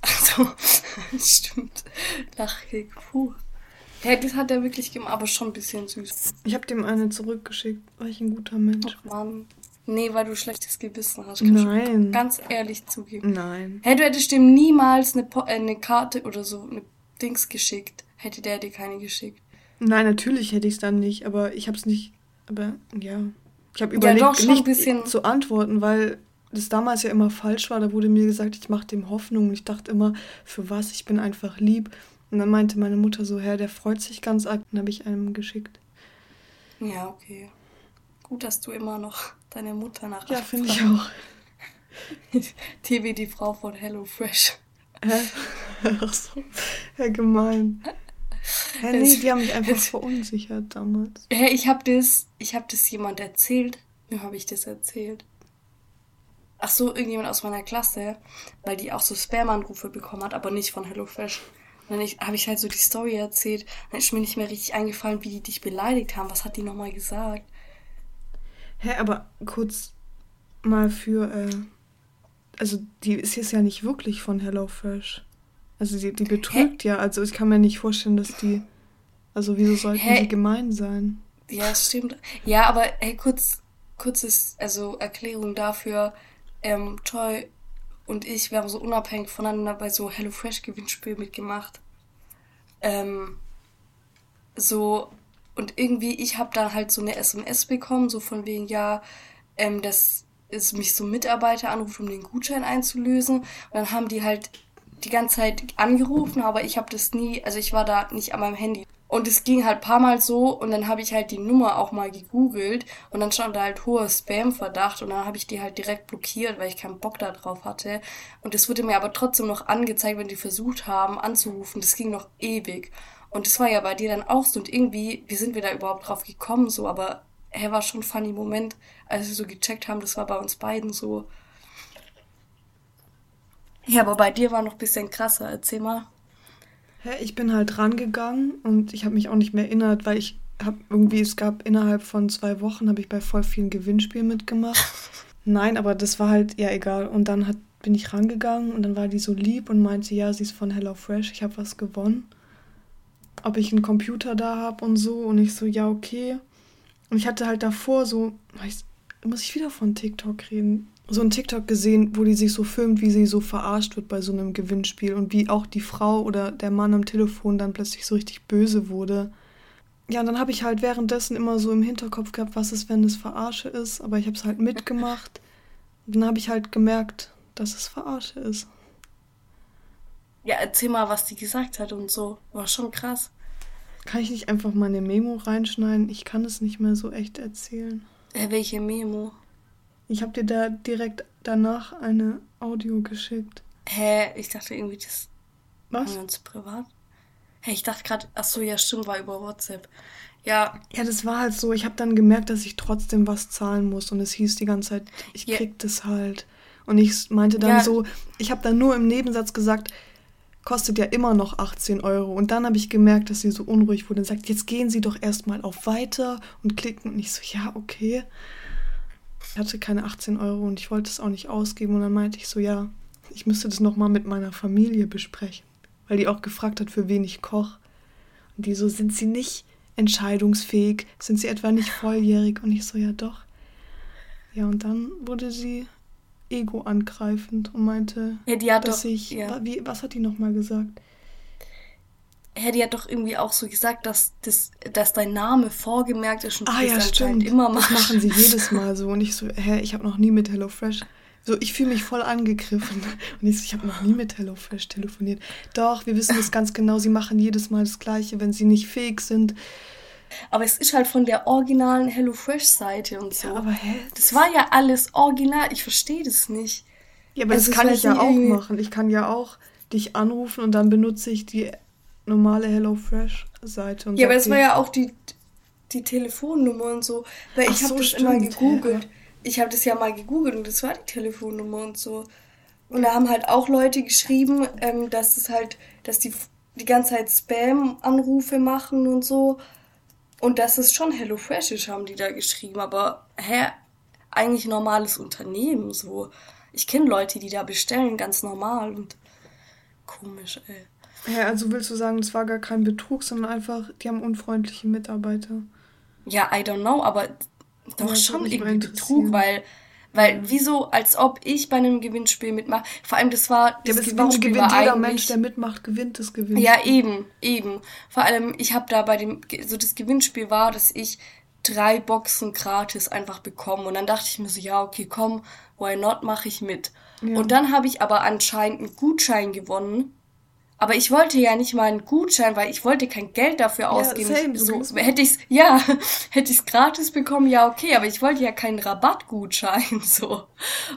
Also, *laughs* stimmt. Lachig. Puh. Ja, das hat er wirklich gemacht, aber schon ein bisschen süß. Ich habe dem eine zurückgeschickt, weil ich ein guter Mensch bin. Mann. Nee, weil du schlechtes Gewissen hast. Nein. ganz ehrlich zugeben. Nein. Hey, du hättest dem niemals eine, äh, eine Karte oder so, eine Dings geschickt. Hätte der dir keine geschickt. Nein, natürlich hätte ich es dann nicht, aber ich habe es nicht. Aber ja. Ich habe überlegt, ja, doch, nicht zu antworten, weil das damals ja immer falsch war. Da wurde mir gesagt, ich mache dem Hoffnung. Und ich dachte immer, für was? Ich bin einfach lieb. Und dann meinte meine Mutter so, Herr, der freut sich ganz arg. Dann habe ich einem geschickt. Ja, okay. Gut, dass du immer noch deine Mutter nach. Ja, finde ich auch. *laughs* TV, die Frau von HelloFresh. Hä? Ach so. Ja, gemein. Hä, nee, die haben mich einfach verunsichert damals. Hä, ich habe das, ich habe das jemand erzählt. Wem habe ich das erzählt? Ach so, irgendjemand aus meiner Klasse, weil die auch so Spam-Anrufe bekommen hat, aber nicht von HelloFresh. Und dann habe ich halt so die Story erzählt. Dann ist mir nicht mehr richtig eingefallen, wie die dich beleidigt haben. Was hat die nochmal gesagt? Hä, aber kurz mal für, äh, also die ist jetzt ja nicht wirklich von HelloFresh. Also die, die betrügt Hä? ja. Also ich kann mir nicht vorstellen, dass die, also wieso sollten Hä? die gemein sein? Ja, stimmt. Ja, aber hey, kurz, kurzes, also Erklärung dafür. Ähm, Toy und ich, wir haben so unabhängig voneinander bei so HelloFresh-Gewinnspiel mitgemacht. Ähm, so, und irgendwie, ich habe da halt so eine SMS bekommen, so von wegen, ja, ähm, dass es mich so Mitarbeiter anruft, um den Gutschein einzulösen. Und dann haben die halt die ganze Zeit angerufen, aber ich habe das nie, also ich war da nicht an meinem Handy. Und es ging halt paar Mal so und dann habe ich halt die Nummer auch mal gegoogelt und dann stand da halt hoher Spam-Verdacht und dann habe ich die halt direkt blockiert, weil ich keinen Bock da drauf hatte. Und es wurde mir aber trotzdem noch angezeigt, wenn die versucht haben anzurufen. Das ging noch ewig. Und das war ja bei dir dann auch so und irgendwie, wie sind wir da überhaupt drauf gekommen so, aber er war schon funny Moment, als wir so gecheckt haben, das war bei uns beiden so. Ja, aber bei dir war noch ein bisschen krasser, erzähl mal. Hä, ich bin halt rangegangen und ich habe mich auch nicht mehr erinnert, weil ich habe irgendwie, es gab innerhalb von zwei Wochen, habe ich bei voll vielen Gewinnspielen mitgemacht. *laughs* Nein, aber das war halt, ja, egal. Und dann hat, bin ich rangegangen und dann war die so lieb und meinte, ja, sie ist von HelloFresh, ich habe was gewonnen. Ob ich einen Computer da habe und so. Und ich so, ja, okay. Und ich hatte halt davor so, muss ich wieder von TikTok reden? So ein TikTok gesehen, wo die sich so filmt, wie sie so verarscht wird bei so einem Gewinnspiel und wie auch die Frau oder der Mann am Telefon dann plötzlich so richtig böse wurde. Ja, und dann habe ich halt währenddessen immer so im Hinterkopf gehabt, was ist, wenn es Verarsche ist, aber ich habe es halt mitgemacht. Und dann habe ich halt gemerkt, dass es Verarsche ist. Ja, erzähl mal, was die gesagt hat und so. War schon krass. Kann ich nicht einfach mal eine Memo reinschneiden? Ich kann es nicht mehr so echt erzählen. Äh, welche Memo? Ich habe dir da direkt danach eine Audio geschickt. Hä? Ich dachte irgendwie, das Was? wir uns privat. Hä, ich dachte gerade, ach so, ja, stimmt, war über WhatsApp. Ja. Ja, das war halt so. Ich habe dann gemerkt, dass ich trotzdem was zahlen muss und es hieß die ganze Zeit, ich krieg ja. das halt. Und ich meinte dann ja. so, ich habe dann nur im Nebensatz gesagt, kostet ja immer noch 18 Euro. Und dann habe ich gemerkt, dass sie so unruhig wurde und sagt, jetzt gehen Sie doch erstmal auf Weiter und klicken. Und ich so, ja, okay. Ich hatte keine 18 Euro und ich wollte es auch nicht ausgeben. Und dann meinte ich so, ja, ich müsste das nochmal mit meiner Familie besprechen. Weil die auch gefragt hat, für wen ich koche. Und die so, sind sie nicht entscheidungsfähig? Sind sie etwa nicht volljährig? Und ich so, ja doch. Ja, und dann wurde sie ego angreifend und meinte, ja, dass doch, ich, ja. wie, was hat die nochmal gesagt? Hä, die hat doch irgendwie auch so gesagt, dass, das, dass dein Name vorgemerkt ist und ah, ja, stimmt. immer machst. Das machen sie jedes *laughs* Mal so. Und ich so, hä, ich habe noch nie mit HelloFresh. So, ich fühle mich voll angegriffen. Und ich so, ich habe noch nie mit HelloFresh telefoniert. Doch, wir wissen das ganz genau. Sie machen jedes Mal das Gleiche, wenn sie nicht fähig sind. Aber es ist halt von der originalen HelloFresh-Seite und so. Ja, aber hä? Das war ja alles original. Ich verstehe das nicht. Ja, aber also das kann ich ja auch machen. Ich kann ja auch dich anrufen und dann benutze ich die normale HelloFresh-Seite. Ja, aber es war ja auch die, die Telefonnummer und so. Weil Ach ich habe so, das stimmt. immer gegoogelt. Ja. Ich habe das ja mal gegoogelt und das war die Telefonnummer und so. Und da haben halt auch Leute geschrieben, ähm, dass es halt, dass die die ganze Zeit Spam-Anrufe machen und so. Und dass es schon HelloFresh ist, haben die da geschrieben. Aber, hä, eigentlich normales Unternehmen, so. Ich kenne Leute, die da bestellen, ganz normal und komisch, ey. Ja, also willst du sagen, das war gar kein Betrug, sondern einfach, die haben unfreundliche Mitarbeiter. Ja, I don't know, aber doch ja, schon irgendwie Betrug, weil, weil wieso, als ob ich bei einem Gewinnspiel mitmache. Vor allem, das war das ja, Gewinnspiel warum gewinnt jeder Mensch, der mitmacht, gewinnt das Gewinnspiel. Ja, eben, eben. Vor allem, ich habe da bei dem, so das Gewinnspiel war, dass ich drei Boxen gratis einfach bekommen. Und dann dachte ich mir so, ja, okay, komm, why not, mache ich mit. Ja. Und dann habe ich aber anscheinend einen Gutschein gewonnen. Aber ich wollte ja nicht mal einen Gutschein, weil ich wollte kein Geld dafür ausgeben. Ja, same, so, hätte ich's, ja, *laughs* hätte ich's gratis bekommen, ja, okay, aber ich wollte ja keinen Rabattgutschein, *laughs* so.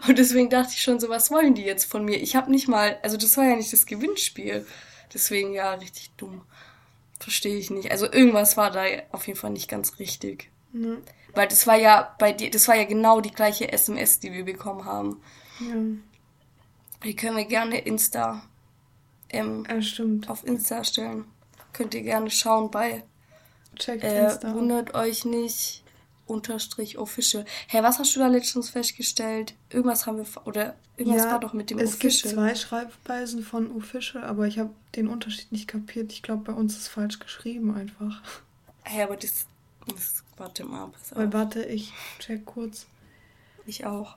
Und deswegen dachte ich schon so, was wollen die jetzt von mir? Ich habe nicht mal, also das war ja nicht das Gewinnspiel. Deswegen, ja, richtig dumm. Verstehe ich nicht. Also irgendwas war da auf jeden Fall nicht ganz richtig. Mhm. Weil das war ja bei dir, das war ja genau die gleiche SMS, die wir bekommen haben. Ja. Die können wir gerne Insta ähm, ja, stimmt. auf Insta stellen. Könnt ihr gerne schauen bei Checkt äh, Insta. Wundert euch nicht. Unterstrich official. Hey, was hast du da letztens festgestellt? Irgendwas haben wir oder irgendwas ja, war doch mit dem es official. Es gibt zwei Schreibweisen von official, aber ich habe den Unterschied nicht kapiert. Ich glaube, bei uns ist falsch geschrieben einfach. Hey, aber das, das warte mal, pass auf. Weil warte, ich check kurz. Ich auch.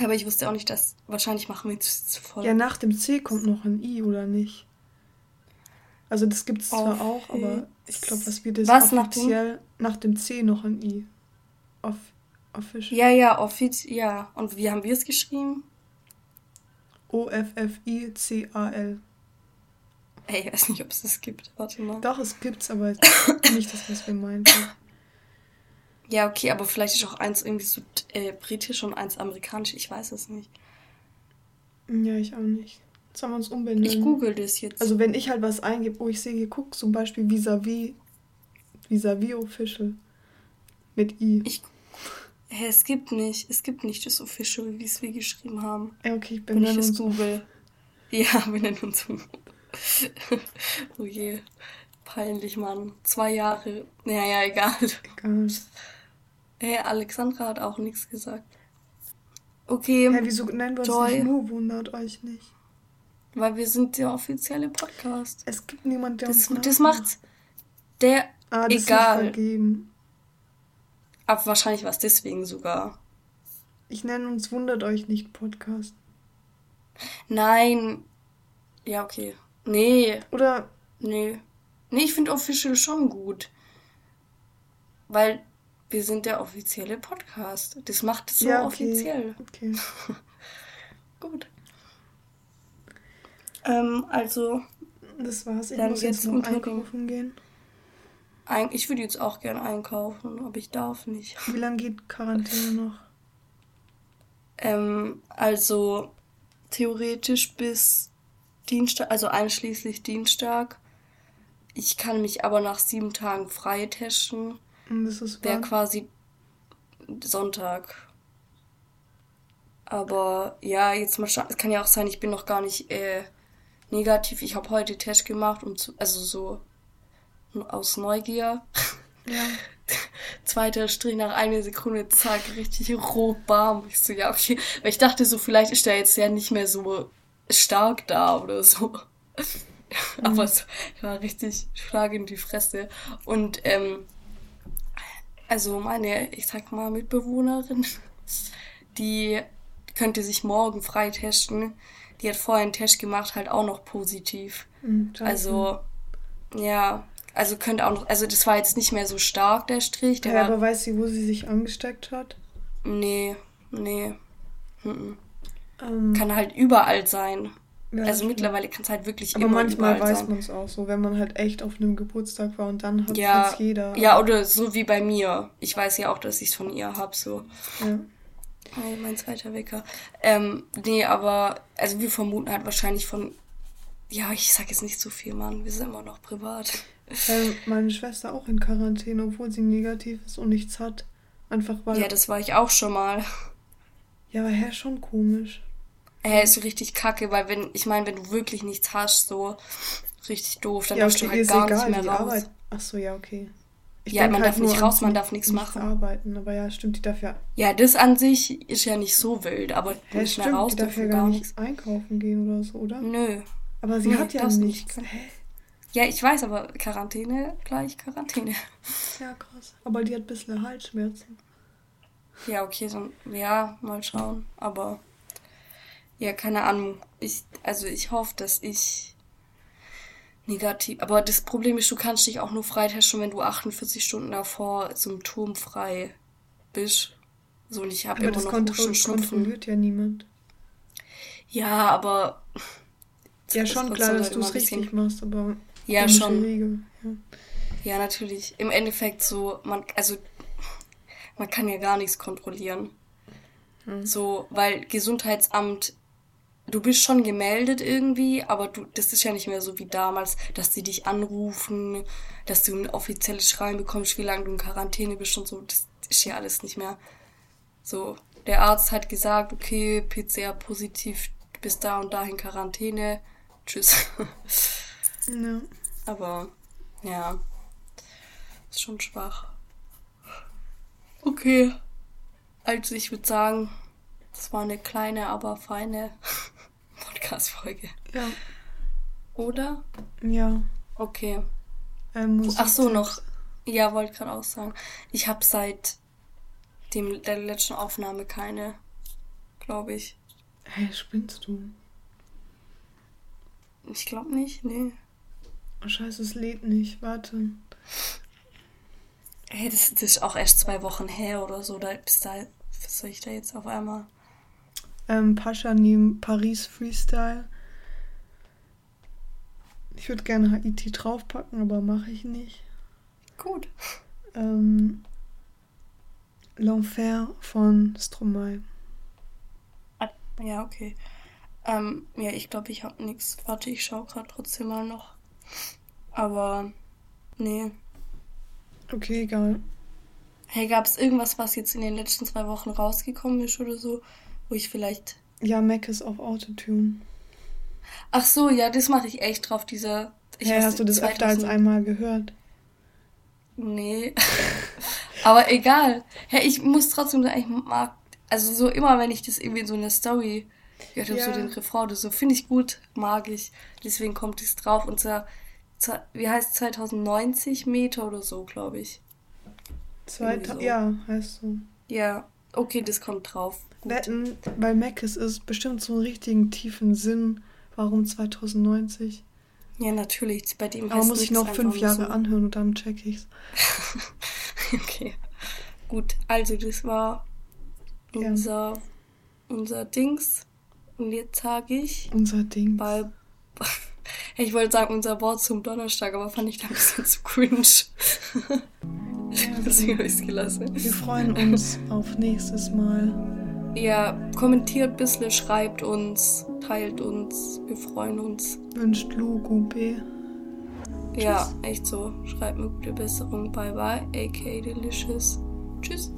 Aber ich wusste auch nicht, dass. Wahrscheinlich machen wir jetzt voll. Ja, nach dem C kommt noch ein I, oder nicht? Also, das gibt es zwar auch, aber ich glaube, was wir das was offiziell nach dem? nach dem C noch ein I. Off, official. Ja, ja, offiziell. Ja. Und wie haben wir es geschrieben? O-F-F-I-C-A-L. Ey, ich weiß nicht, ob es das gibt. Warte mal. Doch, es gibt's, aber nicht das, was wir meinen. *laughs* Ja, okay, aber vielleicht ist auch eins irgendwie so äh, britisch und eins amerikanisch. Ich weiß es nicht. Ja, ich auch nicht. Jetzt haben wir uns umbenennen. Ich google das jetzt. Also wenn ich halt was eingebe, wo ich sehe, hier guck zum Beispiel vis-à-vis, vis-à-vis official mit i. Ich, hä, es gibt nicht, es gibt nicht das official, wie es wir geschrieben haben. Ja, okay, ich bin wenn ich das google. Ja, *laughs* wir nennen uns um. oh je, peinlich, Mann. Zwei Jahre. Naja, egal. Egal. Hey, Alexandra hat auch nichts gesagt. Okay. Hä, wieso nennen wir uns Joy. nicht nur? Wundert euch nicht. Weil wir sind der offizielle Podcast. Es gibt niemanden, der das, uns Das macht's. Der. Ah, das egal. Vergeben. Aber wahrscheinlich war es deswegen sogar. Ich nenne uns Wundert euch nicht Podcast. Nein. Ja, okay. Nee. Oder. Nee. Nee, ich finde Official schon gut. Weil wir sind der offizielle Podcast. Das macht es so ja, okay. offiziell. Okay. *laughs* gut. Ähm, also. Das war's. Ich muss jetzt, noch einkaufen gehen. Ich würde jetzt auch gern einkaufen, aber ich darf nicht. Wie lange geht Quarantäne noch? *laughs* Ähm, also theoretisch bis Dienstag, also einschließlich Dienstag. Ich kann mich aber nach sieben Tagen frei testen. Das ist Wäre quasi Sonntag. Aber ja, jetzt mal schauen. Es kann ja auch sein, ich bin noch gar nicht äh, negativ. Ich habe heute Test gemacht, um zu, also so aus Neugier. Ja. *laughs* Zweiter Strich nach einer Sekunde, zack, richtig roh, bam. Ich so, ja, okay. Weil ich dachte so, vielleicht ist der jetzt ja nicht mehr so stark da oder so. *laughs* Mhm. Aber es war richtig Schlag in die Fresse. Und, ähm, also meine, ich sag mal, Mitbewohnerin, die könnte sich morgen freitesten die hat vorher einen Test gemacht, halt auch noch positiv. Mhm, also, ja, also könnte auch noch, also das war jetzt nicht mehr so stark, der Strich. Der ja, war, aber weiß sie, wo sie sich angesteckt hat? Nee, nee. Mhm. Ähm, kann halt überall sein. Ja, also mittlerweile kann es halt wirklich aber immer manchmal weiß man es auch so, wenn man halt echt auf einem Geburtstag war und dann hat ja, es jeder. Ja, oder so wie bei mir. Ich weiß ja auch, dass ich es von ihr habe, so. Ja. Hey, mein zweiter Wecker. Ähm, nee, aber, also wir vermuten halt wahrscheinlich von, ja, ich sag jetzt nicht zu viel, Mann, wir sind immer noch privat. Weil meine Schwester auch in Quarantäne, obwohl sie negativ ist und nichts hat. Einfach weil. Ja, das war ich auch schon mal. Ja, aber hä, schon komisch. Hä, ist richtig kacke, weil wenn, ich meine, wenn du wirklich nichts hast, so richtig doof, dann ja, darfst du halt gar egal, nicht mehr raus. Arbeit. Ach so, ja, okay. Ich ja, man halt darf nicht raus, man darf nichts machen. arbeiten, aber ja, stimmt, die darf ja. Ja, das an sich ist ja nicht so wild, aber ja, nicht stimmt, mehr raus, die darf ja gar nichts einkaufen gehen oder so, oder? Nö. Aber sie Nö, hat ja nichts. Hä? Ja, ich weiß, aber Quarantäne gleich Quarantäne. Ja, krass. Aber die hat ein bisschen Halsschmerzen. Ja, okay, so, ja, mal schauen. Aber ja, keine Ahnung. Ich, also ich hoffe, dass ich negativ. Aber das Problem ist, du kannst dich auch nur freitesten, wenn du 48 Stunden davor symptomfrei bist. So, und ich habe immer das noch Husten, Schnupfen. kontrolliert ja niemand. Ja, aber. Ja, schon klar, dass du es richtig machst, aber. Ja, schon. Ja. ja, natürlich. Im Endeffekt so, man, also, man kann ja gar nichts kontrollieren. Hm. So, weil Gesundheitsamt du bist schon gemeldet irgendwie, aber du, das ist ja nicht mehr so wie damals, dass sie dich anrufen, dass du ein offizielles Schreiben bekommst, wie lange du in Quarantäne bist und so. Das ist ja alles nicht mehr. So, der Arzt hat gesagt, okay, PCR positiv, du bist da und da in Quarantäne. Tschüss. *laughs* Ja. Aber, ja. Ist schon schwach. Okay. Also ich würde sagen, das war eine kleine, aber feine Podcast-Folge. Ja. Oder? Ja. Okay. Ähm, Ach so, noch. Ja, wollte gerade auch sagen. Ich habe seit dem, der letzten Aufnahme keine, glaube ich. Hä, hey, spinnst du? Ich glaube nicht, nee. Oh, scheiße, es lädt nicht. Warte. Hey, das, das, ist auch erst zwei Wochen her oder so. Da, bis da, was soll ich da jetzt auf einmal? Ähm, Pascha neben Paris Freestyle. Ich würde gerne Haiti draufpacken, aber mache ich nicht. Gut. Ähm, L'Enfer von Stromae. Ah, ja, okay. Ähm, ja, ich glaube, ich habe nichts. Warte, ich schaue gerade trotzdem mal noch. Aber, nee. Okay, egal. Hey, gab es irgendwas, was jetzt in den letzten zwei Wochen rausgekommen ist oder so, wo ich vielleicht. Ja, Mac ist auf Autotune. Ach so, ja, das mache ich echt drauf, dieser. Ich ja, hast du das 2000... öfter als einmal gehört? Nee. *laughs* Aber egal. Hey, ich muss trotzdem sagen, ich mag. Also so immer, wenn ich das irgendwie in so einer Story gehört habe, ja. so den Refrain oder so, finde ich gut, mag ich. Deswegen kommt es drauf. Unser, wie heißt 2090 Meter oder so, glaube ich. Zwei, so. Ja, heißt so. Ja, okay, das kommt drauf. Wetten, weil Mackes ist bestimmt so einen richtigen tiefen Sinn, warum 2090. Ja, natürlich. Bei dem Aber muss ich noch fünf Jahre so. anhören und dann check ich's. *laughs* okay. Gut, also das war unser, ja. unser Dings. Und jetzt sage ich. Unser Ding. Bei, *laughs* ich wollte sagen, unser Wort zum Donnerstag, aber fand ich da ein bisschen zu cringe. *laughs* *laughs* Deswegen habe ich es gelassen. Wir freuen uns auf nächstes Mal. Ja, kommentiert ein bisschen, schreibt uns, teilt uns. Wir freuen uns. Wünscht Lu Gute. Ja, echt so. Schreibt mir gute Besserung. Bye bye. AK Delicious. Tschüss.